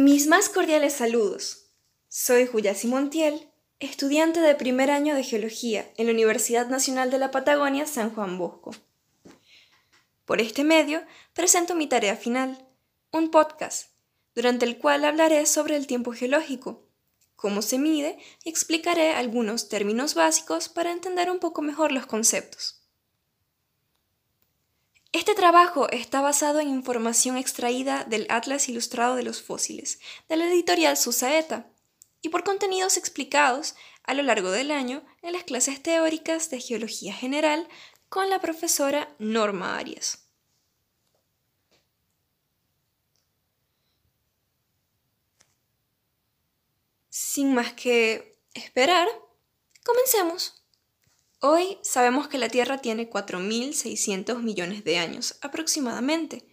Mis más cordiales saludos. Soy Juyasi Montiel, estudiante de primer año de Geología en la Universidad Nacional de la Patagonia San Juan Bosco. Por este medio presento mi tarea final, un podcast, durante el cual hablaré sobre el tiempo geológico, cómo se mide y explicaré algunos términos básicos para entender un poco mejor los conceptos. Este trabajo está basado en información extraída del Atlas Ilustrado de los Fósiles, de la editorial Susaeta, y por contenidos explicados a lo largo del año en las clases teóricas de Geología General con la profesora Norma Arias. Sin más que esperar, comencemos. Hoy sabemos que la Tierra tiene 4.600 millones de años aproximadamente.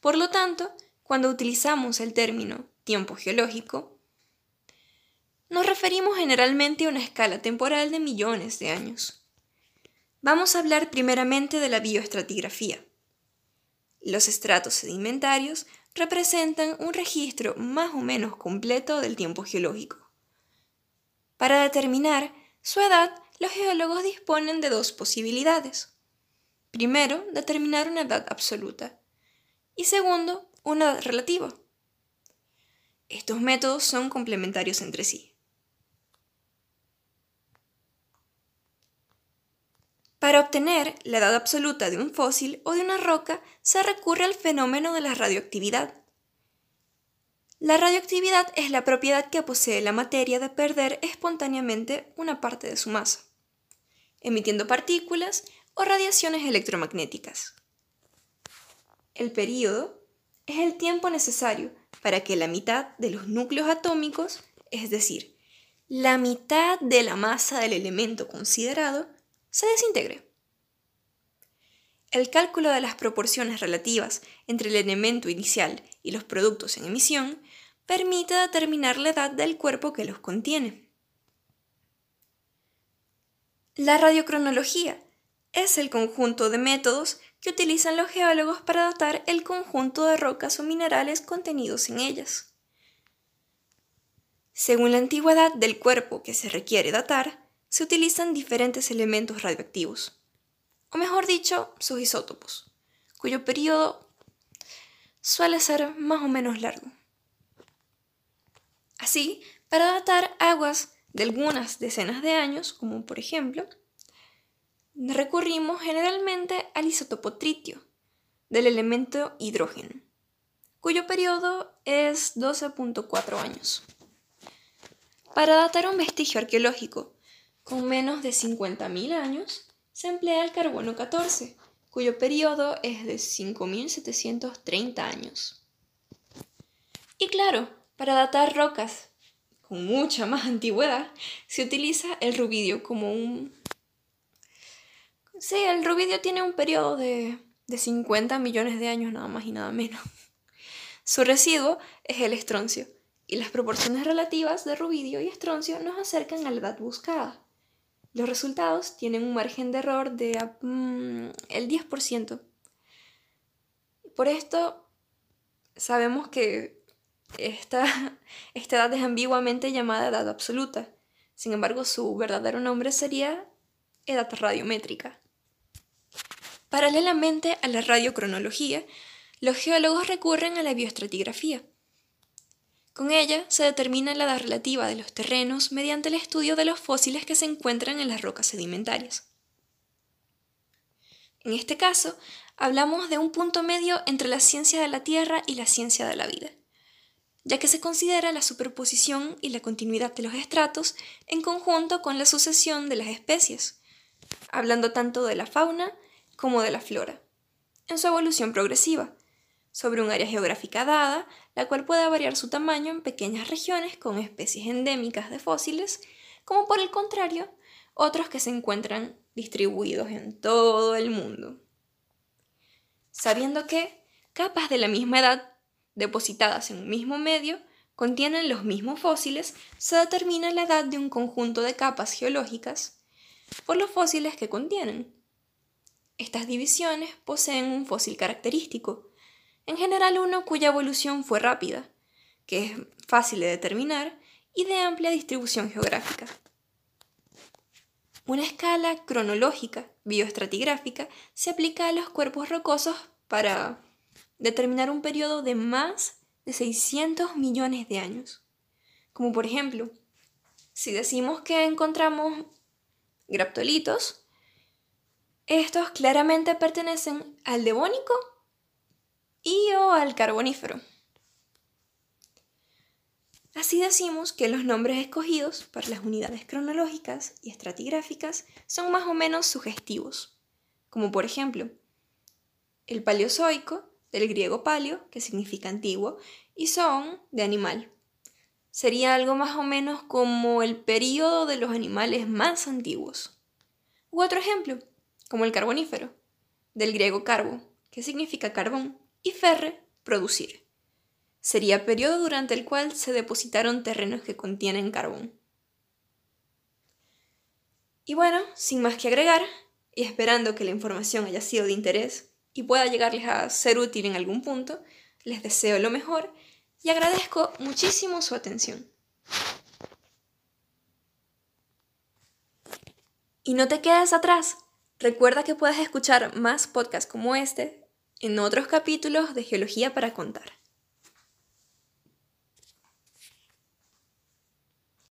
Por lo tanto, cuando utilizamos el término tiempo geológico, nos referimos generalmente a una escala temporal de millones de años. Vamos a hablar primeramente de la bioestratigrafía. Los estratos sedimentarios representan un registro más o menos completo del tiempo geológico. Para determinar su edad, los geólogos disponen de dos posibilidades. Primero, determinar una edad absoluta y segundo, una edad relativa. Estos métodos son complementarios entre sí. Para obtener la edad absoluta de un fósil o de una roca se recurre al fenómeno de la radioactividad. La radioactividad es la propiedad que posee la materia de perder espontáneamente una parte de su masa emitiendo partículas o radiaciones electromagnéticas. El período es el tiempo necesario para que la mitad de los núcleos atómicos, es decir, la mitad de la masa del elemento considerado, se desintegre. El cálculo de las proporciones relativas entre el elemento inicial y los productos en emisión permite determinar la edad del cuerpo que los contiene. La radiocronología es el conjunto de métodos que utilizan los geólogos para datar el conjunto de rocas o minerales contenidos en ellas. Según la antigüedad del cuerpo que se requiere datar, se utilizan diferentes elementos radioactivos, o mejor dicho, sus isótopos, cuyo periodo suele ser más o menos largo. Así, para datar aguas de algunas decenas de años, como por ejemplo, recurrimos generalmente al isótopo tritio del elemento hidrógeno, cuyo periodo es 12.4 años. Para datar un vestigio arqueológico con menos de 50.000 años, se emplea el carbono 14, cuyo periodo es de 5.730 años. Y claro, para datar rocas con mucha más antigüedad, se utiliza el rubidio como un... Sí, el rubidio tiene un periodo de, de 50 millones de años nada más y nada menos. Su residuo es el estroncio, y las proporciones relativas de rubidio y estroncio nos acercan a la edad buscada. Los resultados tienen un margen de error de mm, el 10%. Por esto sabemos que esta, esta edad es ambiguamente llamada edad absoluta. Sin embargo, su verdadero nombre sería edad radiométrica. Paralelamente a la radiocronología, los geólogos recurren a la bioestratigrafía. Con ella se determina la edad relativa de los terrenos mediante el estudio de los fósiles que se encuentran en las rocas sedimentarias. En este caso, hablamos de un punto medio entre la ciencia de la Tierra y la ciencia de la vida ya que se considera la superposición y la continuidad de los estratos en conjunto con la sucesión de las especies, hablando tanto de la fauna como de la flora, en su evolución progresiva, sobre un área geográfica dada, la cual puede variar su tamaño en pequeñas regiones con especies endémicas de fósiles, como por el contrario, otros que se encuentran distribuidos en todo el mundo. Sabiendo que capas de la misma edad depositadas en un mismo medio, contienen los mismos fósiles, se determina la edad de un conjunto de capas geológicas por los fósiles que contienen. Estas divisiones poseen un fósil característico, en general uno cuya evolución fue rápida, que es fácil de determinar y de amplia distribución geográfica. Una escala cronológica bioestratigráfica se aplica a los cuerpos rocosos para determinar un periodo de más de 600 millones de años. Como por ejemplo, si decimos que encontramos graptolitos, estos claramente pertenecen al devónico y o al carbonífero. Así decimos que los nombres escogidos para las unidades cronológicas y estratigráficas son más o menos sugestivos, como por ejemplo el paleozoico, del griego paleo, que significa antiguo, y son de animal. Sería algo más o menos como el período de los animales más antiguos. U otro ejemplo, como el carbonífero, del griego carbo, que significa carbón, y ferre, producir sería periodo durante el cual se depositaron terrenos que contienen carbón. Y bueno, sin más que agregar, y esperando que la información haya sido de interés y pueda llegarles a ser útil en algún punto, les deseo lo mejor y agradezco muchísimo su atención. Y no te quedes atrás. Recuerda que puedes escuchar más podcasts como este en otros capítulos de Geología para Contar.